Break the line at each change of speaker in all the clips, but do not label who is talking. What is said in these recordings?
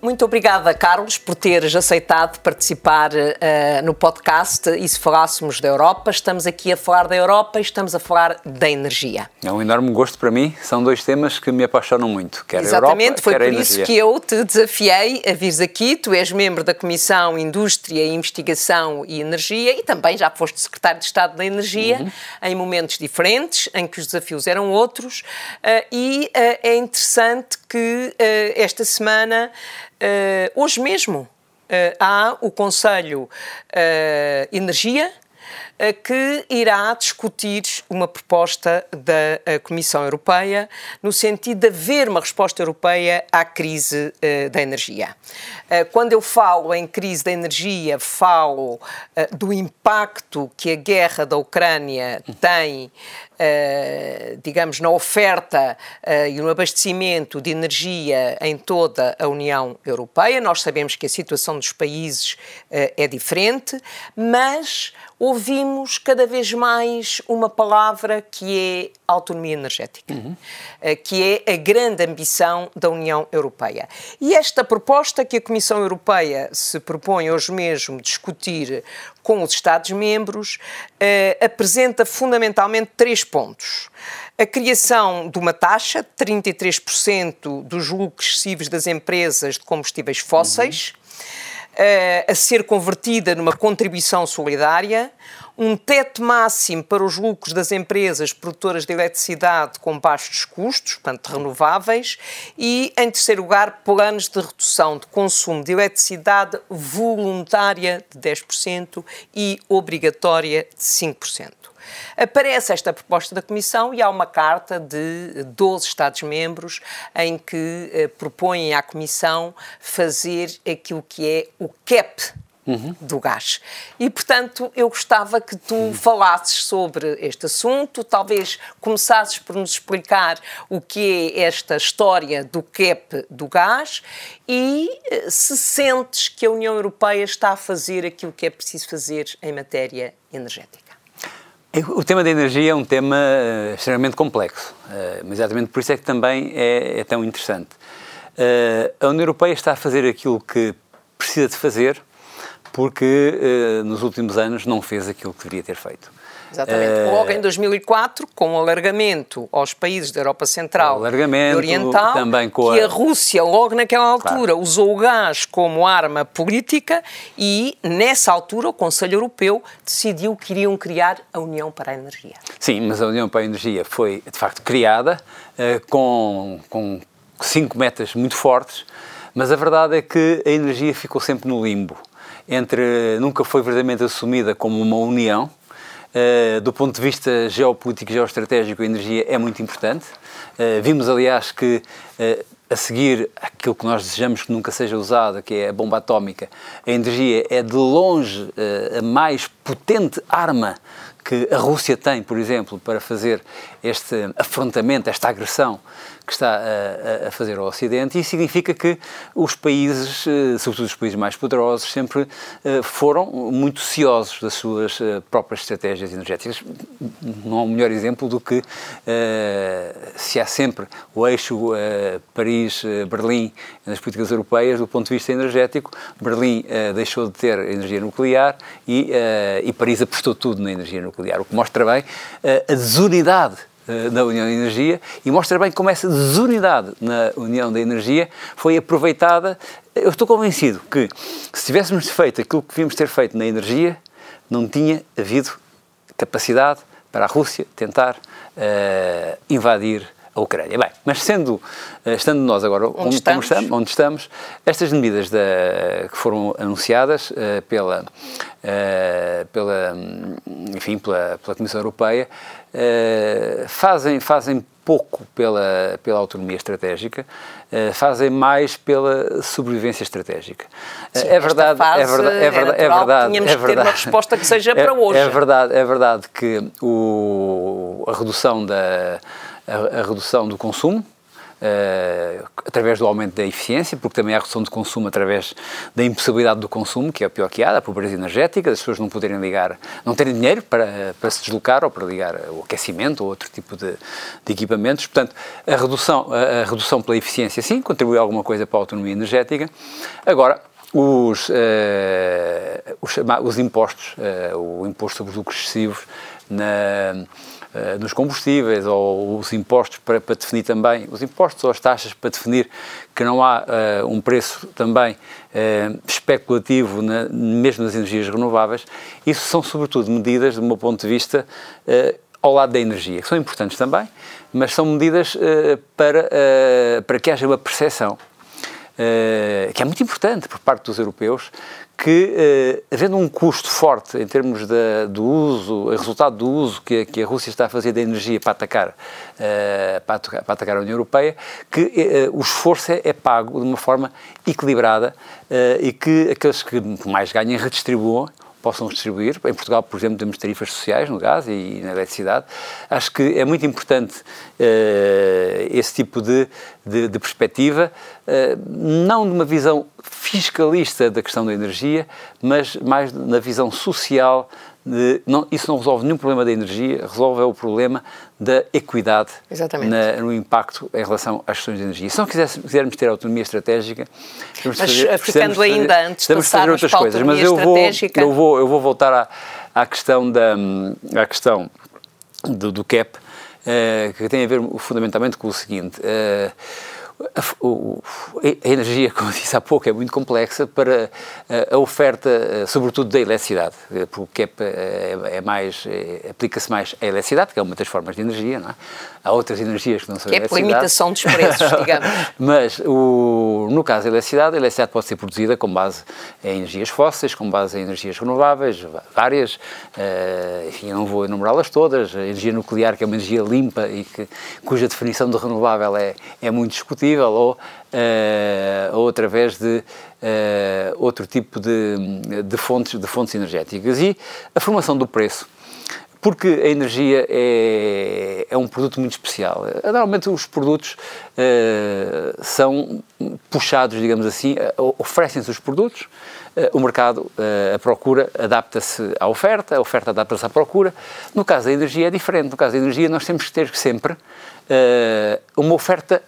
Muito obrigada, Carlos, por teres aceitado participar uh, no podcast E se falássemos da Europa, estamos aqui a falar da Europa e estamos a falar da energia.
É um enorme gosto para mim, são dois temas que me apaixonam muito,
quer Exatamente, a Europa, foi por isso que eu te desafiei a vires aqui, tu és membro da Comissão Indústria, Investigação e Energia e também já foste Secretário de Estado da Energia uhum. em momentos diferentes, em que os desafios eram outros uh, e uh, é interessante que esta semana hoje mesmo uh, há o Conselho uh, Energia que irá discutir uma proposta da Comissão Europeia no sentido de haver uma resposta europeia à crise da energia. Quando eu falo em crise da energia, falo do impacto que a guerra da Ucrânia tem Uh, digamos, na oferta uh, e no abastecimento de energia em toda a União Europeia. Nós sabemos que a situação dos países uh, é diferente, mas ouvimos cada vez mais uma palavra que é autonomia energética, uhum. que é a grande ambição da União Europeia. E esta proposta que a Comissão Europeia se propõe hoje mesmo discutir com os Estados-membros apresenta fundamentalmente três pontos. A criação de uma taxa de 33% dos lucros excessivos das empresas de combustíveis fósseis, uhum. A ser convertida numa contribuição solidária, um teto máximo para os lucros das empresas produtoras de eletricidade com baixos custos, portanto renováveis, e, em terceiro lugar, planos de redução de consumo de eletricidade voluntária de 10% e obrigatória de 5%. Aparece esta proposta da Comissão e há uma carta de 12 Estados-membros em que eh, propõem à Comissão fazer aquilo que é o CAP Uhum. do gás. E, portanto, eu gostava que tu uhum. falasses sobre este assunto, talvez começasses por nos explicar o que é esta história do CAP do gás e eh, se sentes que a União Europeia está a fazer aquilo que é preciso fazer em matéria energética.
O tema da energia é um tema uh, extremamente complexo, uh, mas exatamente por isso é que também é, é tão interessante. Uh, a União Europeia está a fazer aquilo que precisa de fazer porque nos últimos anos não fez aquilo que deveria ter feito.
Exatamente. Logo em 2004, com o alargamento aos países da Europa Central e Oriental, também com a... que a Rússia, logo naquela altura, claro. usou o gás como arma política e, nessa altura, o Conselho Europeu decidiu que iriam criar a União para a Energia.
Sim, mas a União para a Energia foi, de facto, criada uh, com, com cinco metas muito fortes, mas a verdade é que a energia ficou sempre no limbo. Entre, nunca foi verdadeiramente assumida como uma união, Uh, do ponto de vista geopolítico e geoestratégico, a energia é muito importante. Uh, vimos, aliás, que uh, a seguir aquilo que nós desejamos que nunca seja usada, que é a bomba atómica, a energia é de longe a mais potente arma que a Rússia tem, por exemplo, para fazer este afrontamento, esta agressão que está a, a, fazer ao Ocidente, e significa que os países, eh, sobretudo os países mais poderosos, sempre eh, foram muito ciosos das suas eh, próprias estratégias energéticas. Não há um melhor exemplo do que se há sempre o eixo Paris-Berlim nas políticas europeias, do ponto de vista energético, Berlim deixou de ter energia nuclear e, e Paris apostou tudo na energia nuclear, o que mostra bem a desunidade da União da Energia e mostra bem como essa desunidade na União da Energia foi aproveitada. Eu estou convencido que se tivéssemos feito aquilo que devíamos ter feito na energia, não tinha havido capacidade para a Rússia tentar uh, invadir a Ucrânia. Bem, mas sendo, eh, estando nós agora onde, onde estamos? estamos? onde estamos, estas medidas da, que foram anunciadas uh, pela, uh, pela, enfim, pela, pela Comissão Europeia uh, fazem, fazem pouco pela, pela autonomia estratégica, uh, fazem mais pela sobrevivência estratégica.
Sim, é, verdade, é verdade, é verdade, é verdade, tínhamos é verdade, ter uma resposta que seja
é,
para hoje.
É verdade, é verdade que o, a redução da a, a redução do consumo, Uh, através do aumento da eficiência, porque também há redução de consumo através da impossibilidade do consumo, que é o pior que há, da pobreza energética, as pessoas não poderem ligar, não terem dinheiro para, para se deslocar ou para ligar o aquecimento ou outro tipo de, de equipamentos. Portanto, a redução, a, a, redução pela eficiência, sim, contribui alguma coisa para a autonomia energética. Agora, os, uh, os, os, impostos, uh, o imposto sobre os lucros excessivos na eh, nos combustíveis ou os impostos para, para, definir também, os impostos ou as taxas para definir que não há uh, um preço também uh, especulativo na, mesmo nas energias renováveis, isso são sobretudo medidas, do meu ponto de vista, uh, ao lado da energia, que são importantes também, mas são medidas para, para que haja uma percepção que é muito importante por parte dos europeus, que, eh, havendo um custo forte em termos do uso, resultado do uso que, que, a Rússia está a fazer da energia para atacar, eh, para, atacar para atacar a União Europeia, que eh, o esforço é, é, pago de uma forma equilibrada eh, e que aqueles que mais ganhem redistribuam possam distribuir. Em Portugal, por exemplo, temos tarifas sociais no gás e na eletricidade. Acho que é muito importante uh, esse tipo de, de, de perspectiva, uh, não de uma visão fiscalista da questão da energia, mas mais na visão social de, não, isso não resolve nenhum problema da energia, resolve o problema da equidade na, no impacto em relação às questões de energia. Se não quisermos ter autonomia estratégica,
mas fazer, ficando ainda fazer, antes de fazer outras coisas,
mas eu vou, eu vou, eu vou voltar à, à questão da à questão do, do CAP, uh, que tem a ver fundamentalmente com o seguinte. Uh, a, a, energia, como disse há pouco, é muito complexa para a, a oferta, eh, sobretudo da eletricidade, eh, porque é, é, é mais, é, aplica-se mais à eletricidade, que é uma das formas de energia, não é? Há outras energias que não são
que é por imitação dos preços, digamos.
Mas, o, no caso da eletricidade, a eletricidade pode ser produzida com base em energias fósseis, com base em energias renováveis, várias, enfim, eu não vou enumerá-las todas, a energia nuclear, que é uma energia limpa e que, cuja definição de renovável é, é muito discutível, combustível ou, uh, ou através de uh, outro tipo de, de, fontes, de fontes energéticas. E a formação do preço porque a energia é, é um produto muito especial. Normalmente os produtos uh, são puxados, digamos assim, oferecem-se os produtos, o mercado, a procura adapta-se à oferta, a oferta adapta-se à procura. No caso da energia é diferente. No caso da energia nós temos que ter sempre uma oferta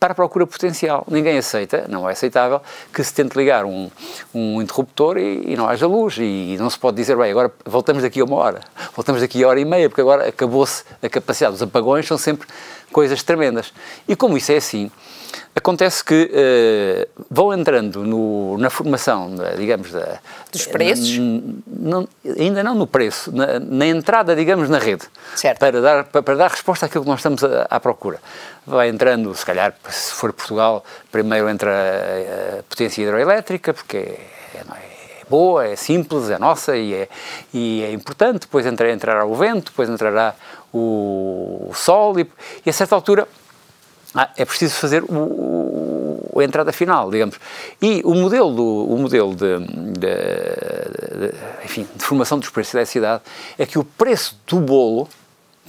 para a procura potencial. Ninguém aceita, não é aceitável, que se tente ligar um, um interruptor e, e, não haja luz. E, e, não se pode dizer, bem, agora voltamos daqui a uma hora, voltamos daqui a hora e meia, porque agora acabou-se a capacidade. Os apagões são sempre coisas tremendas. E como isso é assim, Acontece que uh, vão entrando no, na formação, digamos, da,
dos preços?
Não, ainda não no preço, na, na, entrada, digamos, na rede,
certo.
Para, dar, para, para dar resposta àquilo que nós estamos à procura. Vai entrando, se calhar, se for Portugal, primeiro entra a, a potência hidroelétrica, porque é, é, é boa, é simples, é nossa e é, e é importante, depois entra, entrará o vento, depois entrará o, sol e, e a certa altura ah, é preciso fazer o, o, a entrada final, digamos. E o modelo, o modelo de, de, de, enfim, de formação dos preços da eletricidade é que o preço do bolo,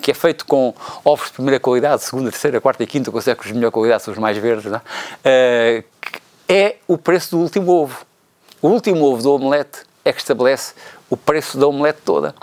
que é feito com ovos de primeira qualidade, segunda, terceira, quarta e quinta, considero que os de melhor qualidade são os mais verdes, é? Uh, é o preço do último ovo. O último ovo do omelete é que estabelece o preço da omelete toda.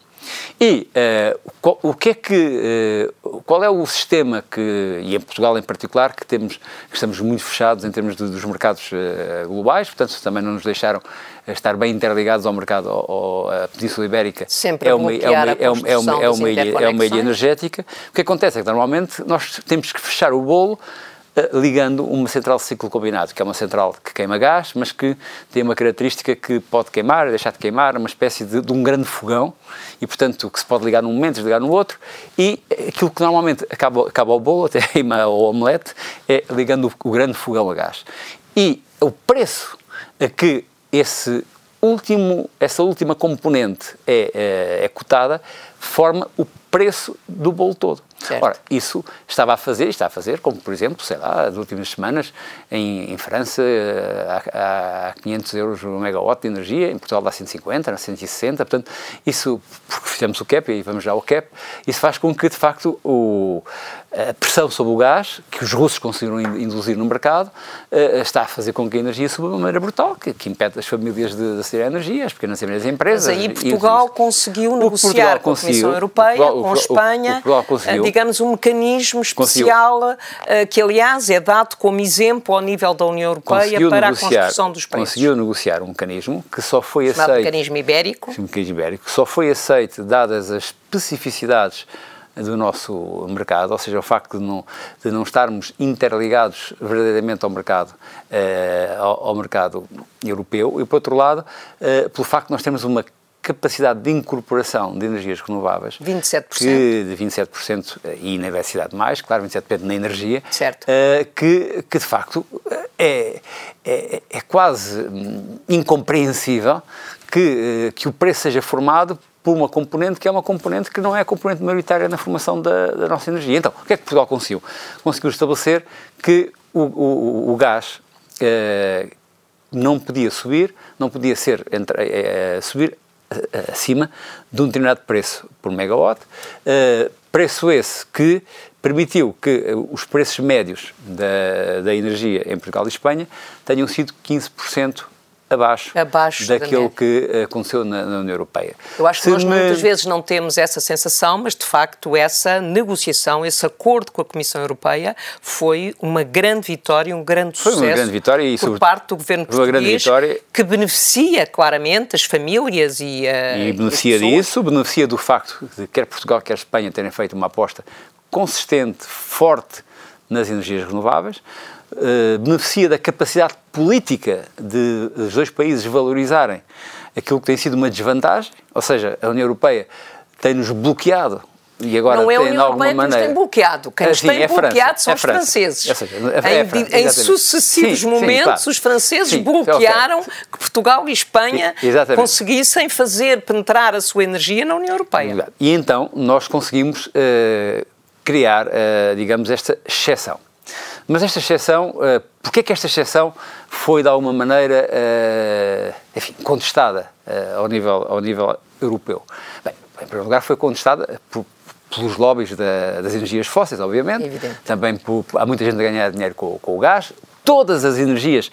E uh, qual, o que é que, uh, qual é o sistema que, e em Portugal em particular, que temos, que estamos muito fechados em termos de, dos mercados uh, globais, portanto também não nos deixaram estar bem interligados ao mercado, ao, à Península Ibérica.
Sempre é uma, é uma, é uma, é uma, é uma,
ilha, é uma ilha energética. O que acontece é que normalmente nós temos que fechar o bolo eh, ligando uma central de ciclo combinado, que é uma central que queima gás, mas que tem uma característica que pode queimar, deixar de queimar, uma espécie de, de um grande fogão, e portanto que se pode ligar num momento, desligar no outro, e aquilo que normalmente acaba, acaba o bolo, até o omelete, é ligando o, o grande fogão a gás. E o preço a que esse último, essa última componente é, é, é cotada forma o preço do bolo todo.
Certo.
Ora, isso estava a fazer, está a fazer, como por exemplo, sei lá, as últimas semanas em, em França há, há 500 euros o megawatt de energia, em Portugal dá 150, 160, portanto, isso, porque fizemos o cap e vamos já ao cap, isso faz com que de facto o, a pressão sobre o gás, que os russos conseguiram induzir no mercado, uh, está a fazer com que a energia suba de uma maneira brutal, que, que impede as famílias de, de aceder à energia, as pequenas e médias empresas.
Mas aí Portugal e, conseguiu negociar com a Comissão Europeia, Portugal, com a Espanha, uh, digamos, um mecanismo especial, uh, que aliás é dado como exemplo ao nível da União Europeia para a construção dos preços.
Conseguiu negociar um mecanismo que só foi aceito...
Chamado mecanismo ibérico.
Um mecanismo ibérico, que só foi aceito dadas as especificidades do nosso mercado, ou seja, o facto de não, de não estarmos interligados verdadeiramente ao mercado, eh, ao, ao, mercado europeu, e por outro lado, eh, pelo facto de nós termos uma capacidade de incorporação de energias renováveis
27%.
Que, de 27% eh, e na eletricidade mais, claro, 27% na energia,
certo.
Uh, que, que de facto é, é, é quase hum, incompreensível que, que o preço seja formado por uma componente que é uma componente que não é a componente maioritária na formação da, da nossa energia. Então, o que é que Portugal conseguiu? Conseguiu estabelecer que o, o, o gás eh, não podia subir, não podia ser entre, eh, subir eh, acima de um determinado preço por megawatt, eh, preço esse que permitiu que os preços médios da, da energia em Portugal e Espanha tenham sido 15% abaixo,
abaixo
daquilo que aconteceu na, na, União Europeia.
Eu acho que nós me... muitas vezes não temos essa sensação, mas de facto essa negociação, esse acordo com a Comissão Europeia foi uma grande vitória, um grande
foi
sucesso
uma grande vitória e,
por parte do governo português, que beneficia claramente as famílias e, uh,
e beneficia disso, beneficia do facto de quer Portugal quer Espanha terem feito uma aposta consistente, forte nas energias renováveis. Eh, beneficia da capacidade política de os dois países valorizarem aquilo que tem sido uma desvantagem, ou seja, a União Europeia tem-nos bloqueado e agora
não é
a União
Europeia
maneira...
que nos tem bloqueado. Quem nos tem é bloqueado são é os franceses.
Seja,
é em, França, em, sucessivos sim, momentos, sim, claro. os franceses sim, bloquearam que Portugal e Espanha conseguissem fazer penetrar a sua energia na União Europeia.
E então nós conseguimos uh, criar, uh, digamos, esta exceção. Mas esta exceção, uh, porquê é que esta exceção foi de alguma maneira, uh, enfim, contestada uh, ao, nível, ao nível europeu? Bem, em primeiro lugar foi contestada por, pelos lobbies da, das energias fósseis, obviamente.
Evidente.
Também por, há muita gente a ganhar dinheiro com, com o gás. Todas as energias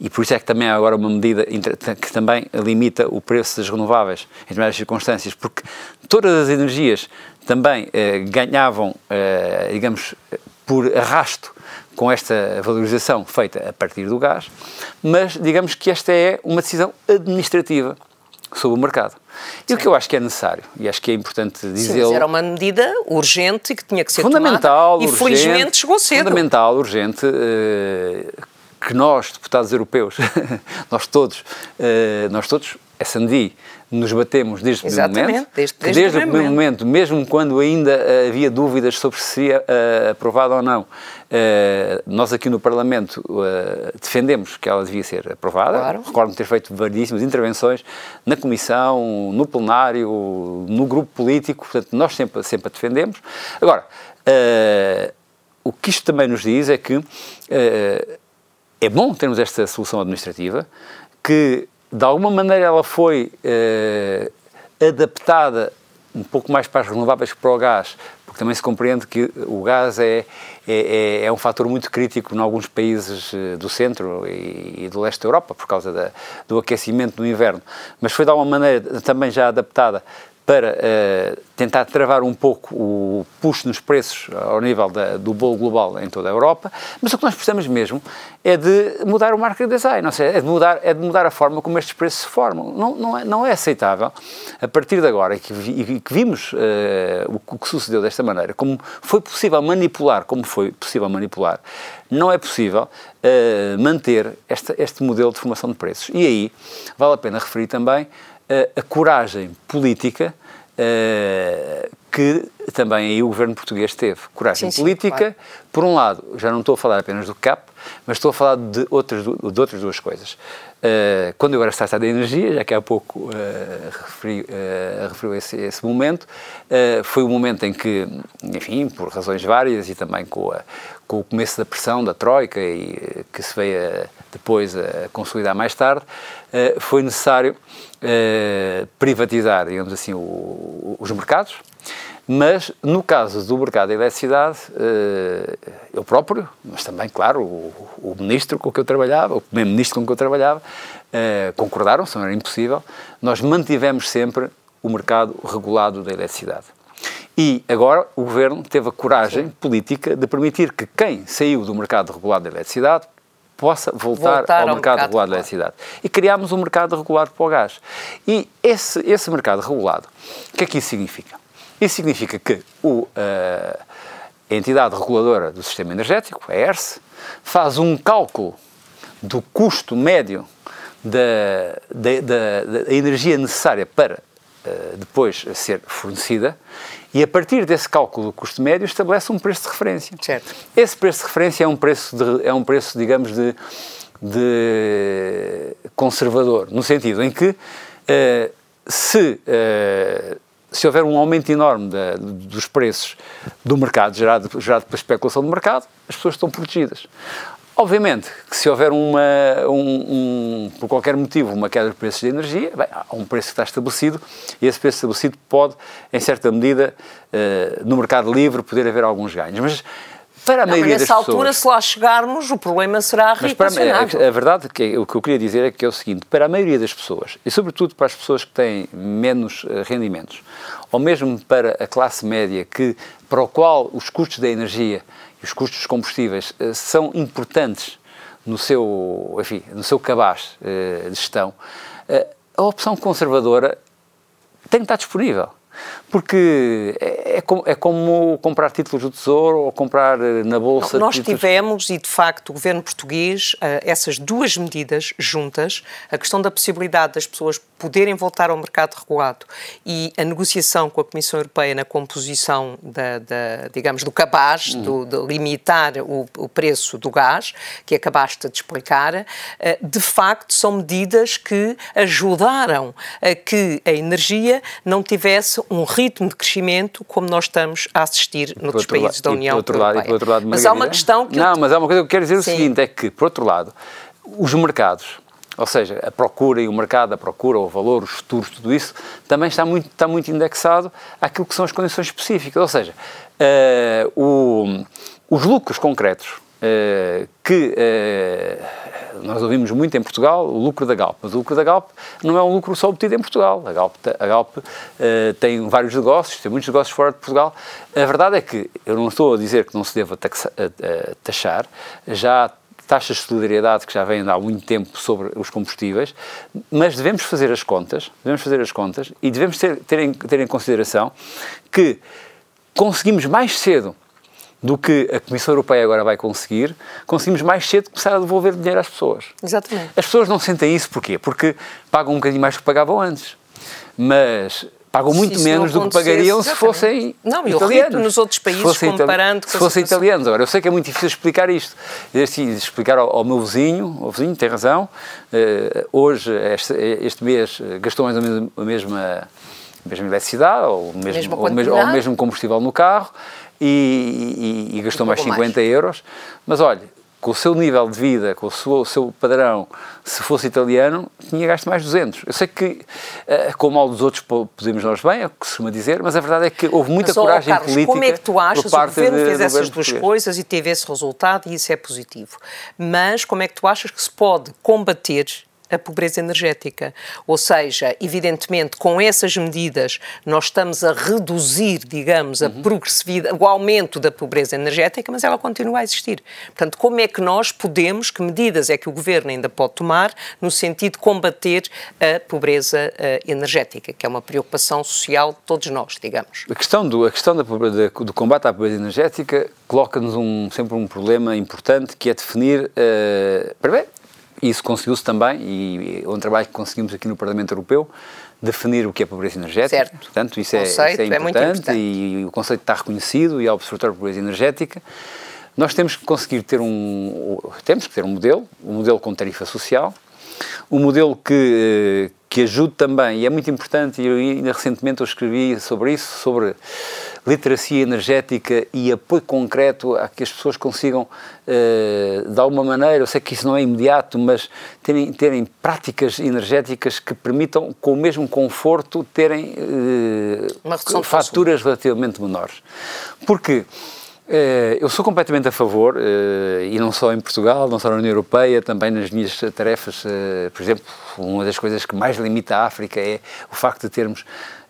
e por isso é que também há agora uma medida que também limita o preço das renováveis em determinadas circunstâncias, porque todas as energias também eh, ganhavam, eh, digamos, por arrasto com esta valorização feita a partir do gás, mas digamos que esta é uma decisão administrativa sobre o mercado. E Sim. o que eu acho que é necessário, e acho que é importante dizer.
Era uma medida urgente e que tinha que ser
fundamental,
tomada, urgente, e felizmente chegou cedo.
Fundamental, urgente, uh, que nós, deputados europeus, nós todos, uh, nós todos, S&D, nos batemos desde o primeiro momento,
desde,
desde, desde o primeiro momento. mesmo quando ainda uh, havia dúvidas sobre se seria uh, aprovada ou não, uh, nós aqui no Parlamento defendemos que ela devia ser aprovada.
Claro.
Recordo-me ter feito variedíssimas intervenções na Comissão, no plenário, no grupo político, portanto, nós sempre, sempre a defendemos. Agora, o que isto também nos diz é que é bom termos esta solução administrativa, que de alguma maneira ela foi eh, adaptada um pouco mais para as renováveis que para o gás, porque também se compreende que o gás é, é, é, é um fator muito crítico em alguns países eh, do centro e, e do leste da Europa, por causa da, do aquecimento no inverno. Mas foi de alguma maneira também já adaptada para uh, tentar travar um pouco o puxo nos preços ao nível da, do bolo global em toda a Europa, mas o que nós precisamos mesmo é de mudar o market design, não é de mudar, é de mudar a forma como estes preços se formam. Não, não, é, não é aceitável, a partir de agora, e que, e que vimos uh, o, o, que sucedeu desta maneira, como foi possível manipular, como foi possível manipular, não é possível uh, manter este modelo de formação de preços. E aí, vale a pena referir também a coragem política uh, que também aí o governo português teve. Coragem sim, política, sim, claro. por um lado, já não estou a falar apenas do CAP, mas estou a falar de outras, de outras duas coisas. Uh, quando eu era secretário da Energia, já que há pouco uh, referi, uh, referiu esse, esse momento, foi o momento em que, enfim, por razões várias e também com, a, com o começo da pressão da Troika e que se veio a, depois a consolidar mais tarde, foi necessário privatizar, digamos assim, o, os mercados, mas, no caso do mercado da eletricidade, eh, eu próprio, mas também, claro, o, o ministro com que eu trabalhava, o primeiro-ministro com que eu trabalhava, eh, concordaram, se não era impossível, nós mantivemos sempre o mercado regulado da eletricidade. E agora o governo teve a coragem Sim. política de permitir que quem saiu do mercado regulado da eletricidade possa voltar, voltar ao, ao, mercado, mercado regulado da eletricidade. E criámos um mercado regulado para o gás. E esse, esse mercado regulado, o que é que isso significa? Isso significa que o, uh, a entidade reguladora do sistema energético, a ERSE, faz um cálculo do custo médio da, da, da, da energia necessária para uh, depois ser fornecida e a partir desse cálculo do custo médio estabelece um preço de referência.
Certo.
Esse preço de referência é um preço, de, é um preço digamos, de, de conservador, no sentido em que uh, se uh, se houver um aumento enorme da, dos preços do mercado, gerado, gerado pela especulação do mercado, as pessoas estão protegidas. Obviamente que se houver uma, um, um, por qualquer motivo, uma queda de preços de energia, bem, há um preço que está estabelecido e esse preço estabelecido pode, em certa medida, uh, no mercado livre, poder haver alguns ganhos. Mas
para a não, maioria mas nessa altura, pessoas, se lá chegarmos, o problema será mas para
a, a, verdade, que o que eu queria dizer é que é o seguinte, para a maioria das pessoas, e sobretudo para as pessoas que têm menos uh, rendimentos, ou mesmo para a classe média, que, para o qual os custos da energia e os custos dos combustíveis uh, são importantes no seu, enfim, no seu cabaz uh, de gestão, a opção conservadora tem que estar disponível. Porque é, é, como, é como comprar títulos do Tesouro ou comprar eh, na Bolsa.
Não, nós
títulos...
tivemos, e de facto o governo português, eh, essas duas medidas juntas, a questão da possibilidade das pessoas poderem voltar ao mercado regulado e a negociação com a Comissão Europeia na composição da, da digamos, do cabaz, do, de limitar o, o, preço do gás, que acabaste de explicar, eh, de facto são medidas que ajudaram a que a energia não tivesse um ritmo de crescimento como nós estamos a assistir noutros países da União Europeia.
Lado,
mas há uma questão que...
Não, mas há uma coisa que eu quero dizer Sim. o seguinte, é que, por outro lado, os mercados, ou seja, a procura e o mercado, a procura, o valor, os futuros, tudo isso, também está muito, está muito indexado àquilo que são as condições específicas. Ou seja, uh, o, os lucros concretos uh, que uh, nós ouvimos muito em Portugal o lucro da Galp, mas o lucro da Galp não é um lucro só obtido em Portugal. A Galp, a Galp tem vários negócios, tem muitos negócios fora de Portugal. A verdade é que eu não estou a dizer que não se deva taxa, taxar, já taxas de solidariedade que já vêm há muito tempo sobre os combustíveis, mas devemos fazer as contas, devemos fazer as contas e devemos ter, ter, em, ter em consideração que conseguimos mais cedo do que a Comissão Europeia agora vai conseguir, conseguimos mais cedo começar a devolver dinheiro às pessoas.
Exatamente.
As pessoas não sentem isso porquê? Porque pagam um bocadinho mais do que pagavam antes. Mas pagam muito menos do que pagariam se fossem
não,
italianos.
nos outros países, se comparando
Se fossem italianos. Agora, eu sei que é muito difícil explicar isto. Assim, explicar ao, ao, meu vizinho, o vizinho tem razão, uh, hoje, este, este, mês, gastou mais ou menos a mesma, a mesma eletricidade, ou o mesmo, ou, mesmo, ou o mesmo combustível no carro, e, e, e gastou um mais 50 mais. euros. Mas olha, com o seu nível de vida, com o seu, o seu, padrão, se fosse italiano, tinha gasto mais 200. Eu sei que, uh, com o mal dos outros, podemos nós bem, é o que se costuma dizer, mas a verdade é que houve muita mas, coragem Carlos, política.
Como é que tu achas? O governo de, fez essas duas coisas e teve esse resultado e isso é positivo. Mas como é que tu achas que se pode combater a pobreza energética. Ou seja, evidentemente, com essas medidas, nós estamos a reduzir, digamos, a uhum. progressividade, o aumento da pobreza energética, mas ela continua a existir. Portanto, como é que nós podemos, que medidas é que o governo ainda pode tomar no sentido de combater a pobreza uh, energética, que é uma preocupação social de todos nós, digamos?
A questão do, a questão da, do combate à pobreza energética coloca-nos um, sempre um problema importante que é definir, uh, primeiro, isso conseguiu-se também, e é um trabalho que conseguimos aqui no Parlamento Europeu, definir o que é pobreza energética.
Certo.
Portanto, isso, é, isso é, importante, é importante, e o conceito está reconhecido e é o Observatório de Pobreza Energética. Nós temos que conseguir ter um, temos que ter um modelo, um modelo com tarifa social, um modelo que, que ajude também, e é muito importante, e ainda recentemente eu escrevi sobre isso, sobre literacia energética e apoio concreto a que as pessoas consigam, uh, de alguma maneira, eu sei que isso não é imediato, mas terem, terem práticas energéticas que permitam, com o mesmo conforto, terem uh, faturas relativamente menores. Porque eh, eu sou completamente a favor, e não só em Portugal, não só na União Europeia, também nas minhas tarefas, por exemplo, uma das coisas que mais limita a África é o facto de termos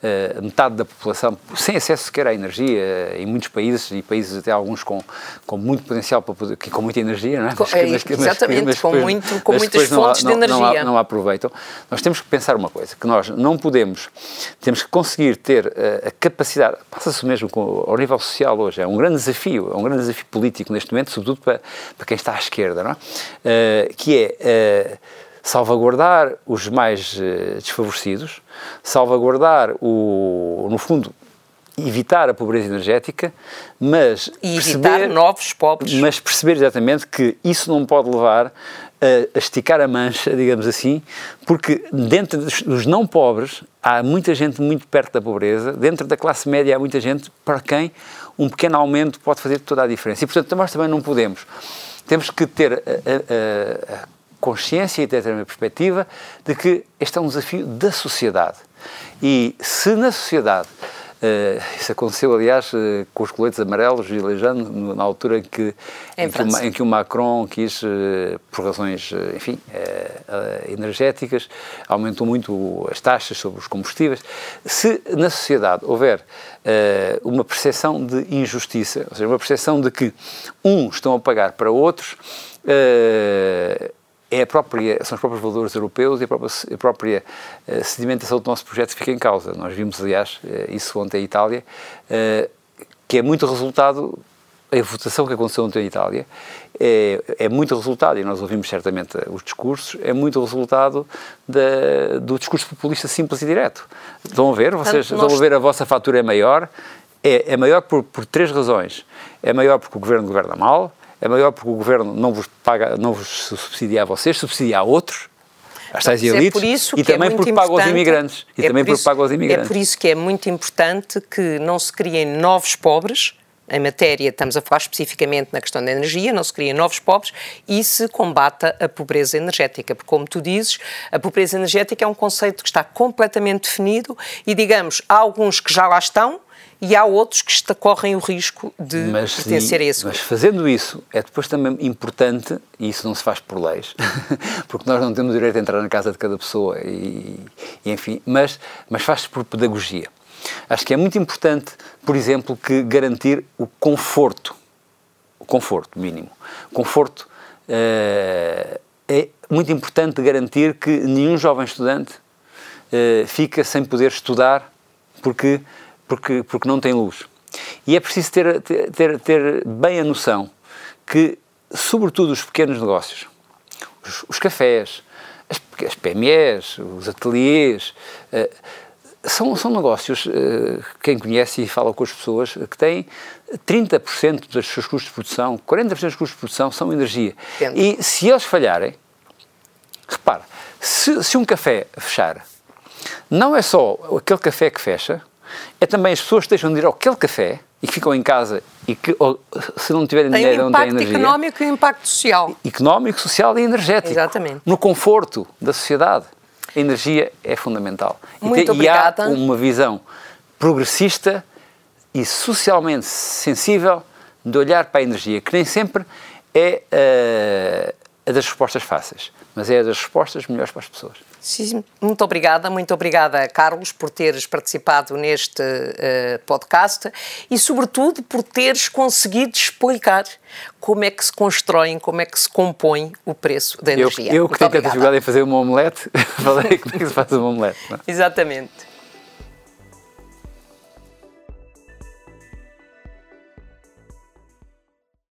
uh, metade da população sem acesso sequer à energia uh, em muitos países e países até alguns com, com muito potencial para poder, com muita energia, não é?
Mas, é mas, exatamente, mas, com, muito, com muitas fontes
não,
de energia.
Não, não, aproveitam. Nós temos que pensar uma coisa, que nós não podemos, temos que conseguir ter uh, a capacidade, passa-se mesmo com, ao nível social hoje, é um grande desafio, é um grande desafio político neste momento, sobretudo para, para quem está à esquerda, não é? que é salvaguardar os mais uh, desfavorecidos, salvaguardar o, no fundo, evitar a pobreza energética, mas
e evitar perceber, novos pobres.
Mas perceber exatamente que isso não pode levar a, esticar a mancha, digamos assim, porque dentro dos, dos, não pobres há muita gente muito perto da pobreza, dentro da classe média há muita gente para quem um pequeno aumento pode fazer toda a diferença. E portanto nós também não podemos. Temos que ter a, a, a consciência e ter uma perspectiva de que este é um desafio da sociedade. E se na sociedade Uh, isso aconteceu, aliás, uh, com os coletes amarelos e na altura em que, em, em, que o, em que, o, Macron quis, uh, por razões, enfim, energéticas, aumentou muito as taxas sobre os combustíveis. Se na sociedade houver uma percepção de injustiça, ou seja, uma percepção de que uns estão a pagar para outros, é própria, são os próprios valores europeus e a própria, a própria uh, sedimentação do nosso projeto que fica em causa. Nós vimos, aliás, uh, isso ontem em Itália, uh, que é muito resultado, a votação que aconteceu ontem em Itália, é, é, muito resultado, e nós ouvimos certamente os discursos, é muito resultado da, do discurso populista simples e direto. Estão a ver? Vocês nós... estão a ver a vossa fatura é maior, é, é maior por, por três razões. É maior porque o governo governa mal, é maior porque o governo não vos paga, não vos subsidia a vocês, subsidia a outros, às tais elites,
é
e
é
também
é
porque paga aos imigrantes. E
é
também porque paga aos imigrantes.
É por isso que é muito importante que não se criem novos pobres, em matéria, estamos a falar especificamente na questão da energia, não se criem novos pobres e se combata a pobreza energética, porque, como tu dizes, a pobreza energética é um conceito que está completamente definido e, digamos, há alguns que já lá estão, e há outros que correm o risco de mas, pertencer a esse
Mas fazendo isso, é depois também importante, e isso não se faz por leis, porque nós não temos o direito a entrar na casa de cada pessoa, e, e enfim, mas, mas faz-se por pedagogia. Acho que é muito importante, por exemplo, que garantir o conforto, o conforto mínimo. Conforto uh, é muito importante garantir que nenhum jovem estudante uh, fica sem poder estudar porque porque, porque não tem luz. E é preciso ter, ter, ter bem a noção que, sobretudo os pequenos negócios, os, os cafés, as, as, PMEs, os ateliês, uh, são, são negócios, uh, quem conhece e fala com as pessoas, que têm 30% dos seus custos de produção, 40% dos custos de produção são energia. Entendo. E se eles falharem, repara, se, se um café fechar, não é só aquele café que fecha, é também as pessoas que deixam de ir àquele café e que ficam em casa e que, ou, se não tiverem
tem
dinheiro,
não
têm energia.
Impacto económico e impacto social.
Económico, social e energético.
Exatamente.
No conforto da sociedade. A energia é fundamental.
Muito
e,
obrigada.
E há uma visão progressista e socialmente sensível de olhar para a energia, que nem sempre é uh, a das respostas fáceis, mas é a das respostas melhores para as pessoas.
Sim, muito obrigada, muito obrigada, Carlos, por teres participado neste uh, podcast e, sobretudo, por teres conseguido explicar como é que se constroem, como é que se compõe o preço da energia.
Eu, eu que tenho tanta dificuldade em fazer uma omelete, falei como é que se faz uma omelete.
Exatamente.